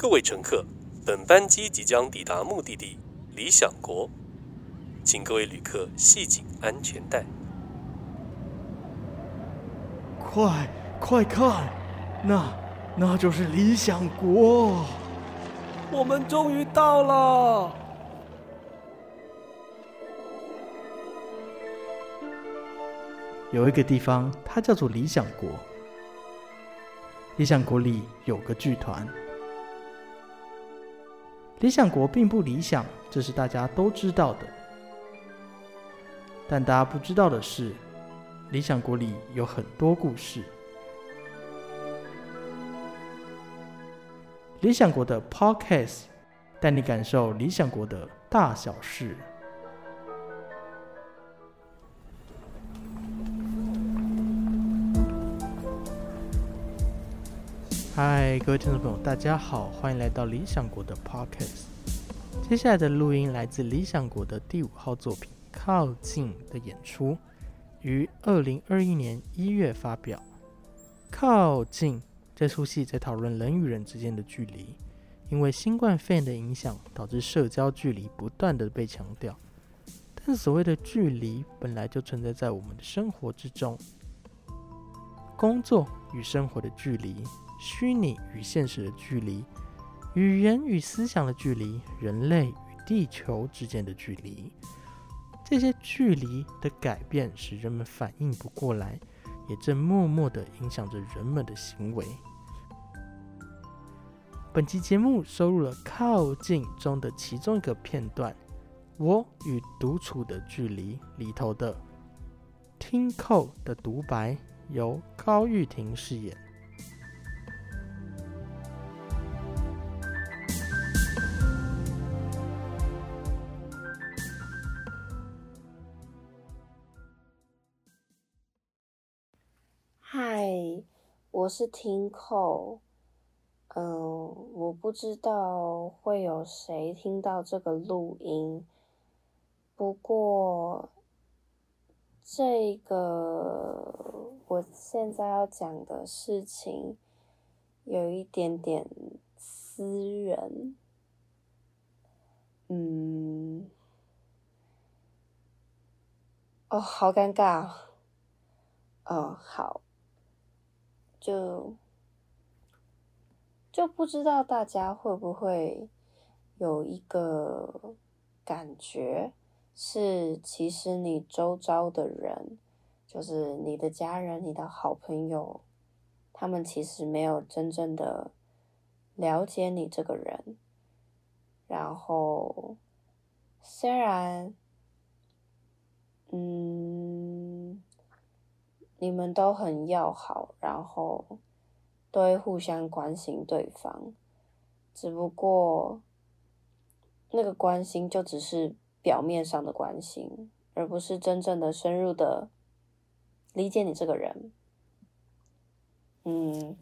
各位乘客，本班机即将抵达目的地理想国，请各位旅客系紧安全带。快快看，那那就是理想国，我们终于到了。有一个地方，它叫做理想国。理想国里有个剧团。理想国并不理想，这是大家都知道的。但大家不知道的是，理想国里有很多故事。理想国的 Podcast 带你感受理想国的大小事。嗨，各位听众朋友，大家好，欢迎来到理想国的 Podcast。接下来的录音来自理想国的第五号作品《靠近》的演出，于二零二一年一月发表。《靠近》这出戏在讨论人与人之间的距离，因为新冠肺炎的影响，导致社交距离不断的被强调。但所谓的距离，本来就存在在我们的生活之中，工作与生活的距离。虚拟与现实的距离，语言与思想的距离，人类与地球之间的距离，这些距离的改变使人们反应不过来，也正默默地影响着人们的行为。本期节目收录了《靠近》中的其中一个片段——“我与独处的距离”里头的听扣的独白，由高玉婷饰演。是听扣，嗯，我不知道会有谁听到这个录音，不过这个我现在要讲的事情有一点点私人，嗯，哦，好尴尬，哦，好。就就不知道大家会不会有一个感觉，是其实你周遭的人，就是你的家人、你的好朋友，他们其实没有真正的了解你这个人。然后虽然，嗯。你们都很要好，然后都会互相关心对方，只不过那个关心就只是表面上的关心，而不是真正的深入的理解你这个人。嗯，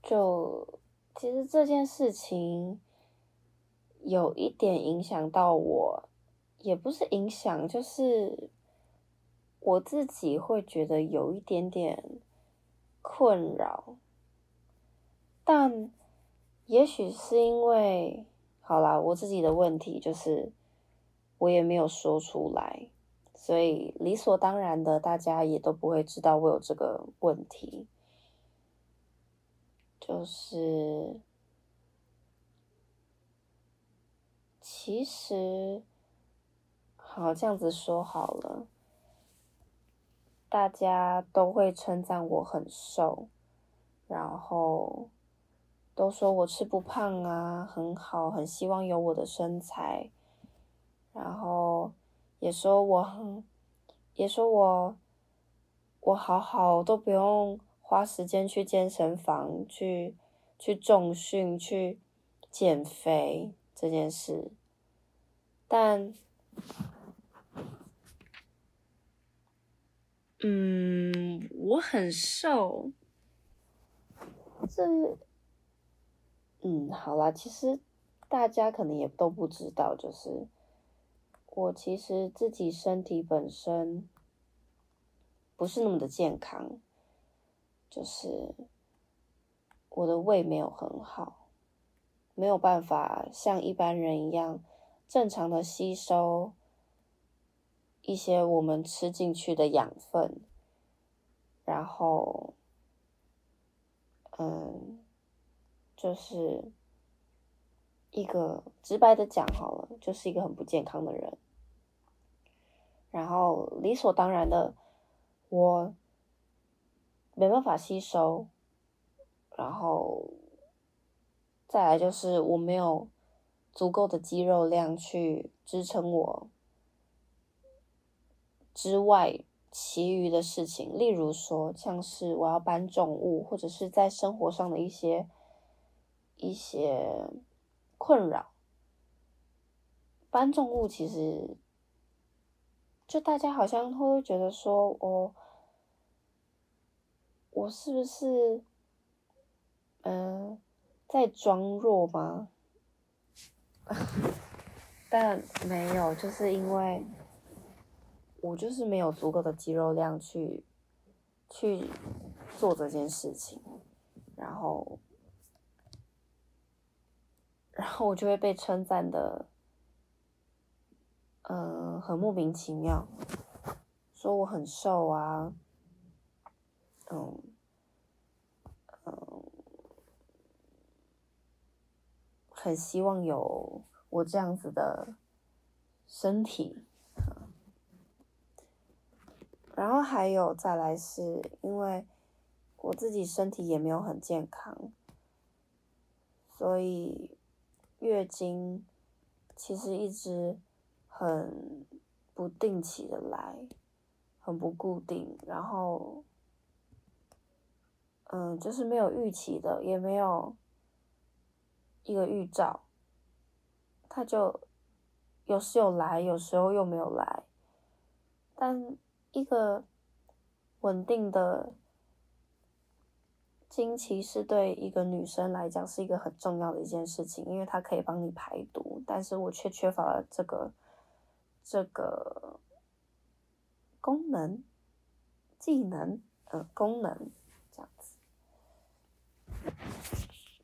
就其实这件事情有一点影响到我，也不是影响，就是。我自己会觉得有一点点困扰，但也许是因为，好啦，我自己的问题就是我也没有说出来，所以理所当然的，大家也都不会知道我有这个问题。就是，其实，好，这样子说好了。大家都会称赞我很瘦，然后都说我吃不胖啊，很好，很希望有我的身材，然后也说我很，也说我我好好都不用花时间去健身房去去重训去减肥这件事，但。嗯，我很瘦。这，嗯，好啦，其实大家可能也都不知道，就是我其实自己身体本身不是那么的健康，就是我的胃没有很好，没有办法像一般人一样正常的吸收一些我们吃进去的养分，然后，嗯，就是一个直白的讲好了，就是一个很不健康的人。然后理所当然的，我没办法吸收，然后再来就是我没有足够的肌肉量去支撑我之外其余的事情，例如说像是我要搬重物，或者是在生活上的一些一些困扰。搬重物其实。就大家好像会觉得说，我我是不是，嗯，在装弱吗？但没有，就是因为我就是没有足够的肌肉量去去做这件事情，然后，然后我就会被称赞的。嗯，很莫名其妙，说我很瘦啊，嗯，嗯，很希望有我这样子的身体，然还有再来是因为我自己身体也没有很健康，所以月经其实一直。很不定期的来，很不固定，然后，嗯，就是没有预期的，也没有一个预兆，他就有时有来，有时候又没有来，但一个稳定的经期是对一个女生来讲是一个很重要的一件事情，因为它可以帮你排毒，但是我却缺乏了这个。这个功能、技能、呃，功能这样子，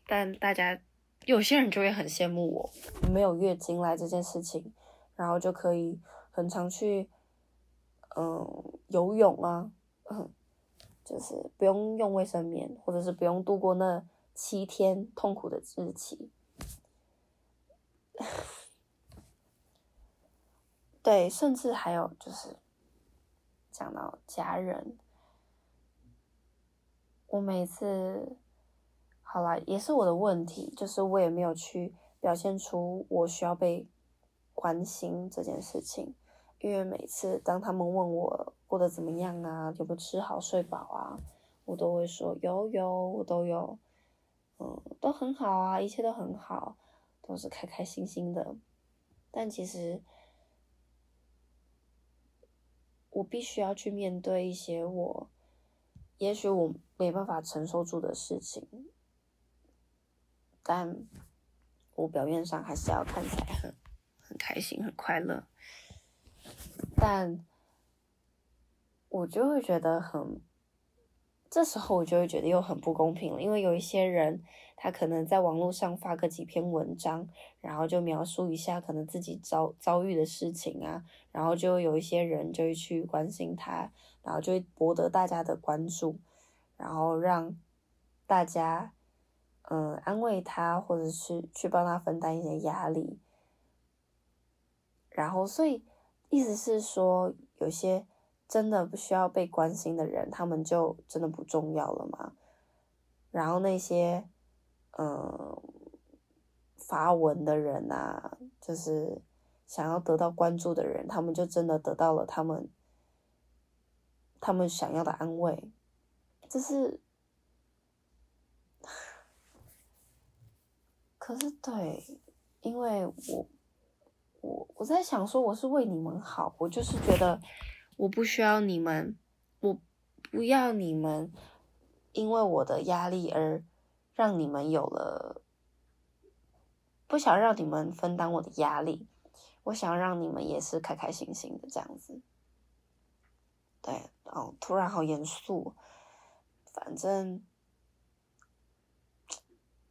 但大家有些人就会很羡慕我没有月经来这件事情，然后就可以很常去嗯游泳啊，就是不用用卫生棉，或者是不用度过那七天痛苦的日期。对，甚至还有就是讲到家人，我每次好啦，也是我的问题，就是我也没有去表现出我需要被关心这件事情，因为每次当他们问我过得怎么样啊，有没有吃好睡饱啊，我都会说有有，我都有，嗯，都很好啊，一切都很好，都是开开心心的，但其实。我必须要去面对一些我，也许我没办法承受住的事情，但我表面上还是要看起来很很开心、很快乐，但我就会觉得很，这时候我就会觉得又很不公平了，因为有一些人。他可能在网络上发个几篇文章，然后就描述一下可能自己遭遭遇的事情啊，然后就有一些人就会去关心他，然后就会博得大家的关注，然后让大家嗯安慰他，或者是去帮他分担一些压力，然后所以意思是说，有些真的不需要被关心的人，他们就真的不重要了吗？然后那些。嗯，发文的人啊，就是想要得到关注的人，他们就真的得到了他们他们想要的安慰。这是，可是对，因为我我我在想说，我是为你们好，我就是觉得我不需要你们，我不要你们因为我的压力而。让你们有了，不想让你们分担我的压力，我想让你们也是开开心心的这样子。对，哦，突然好严肃，反正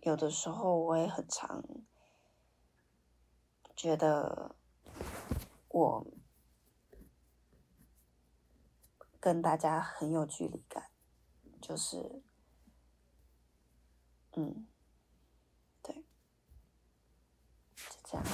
有的时候我也很常觉得我跟大家很有距离感，就是，嗯，对，就这样。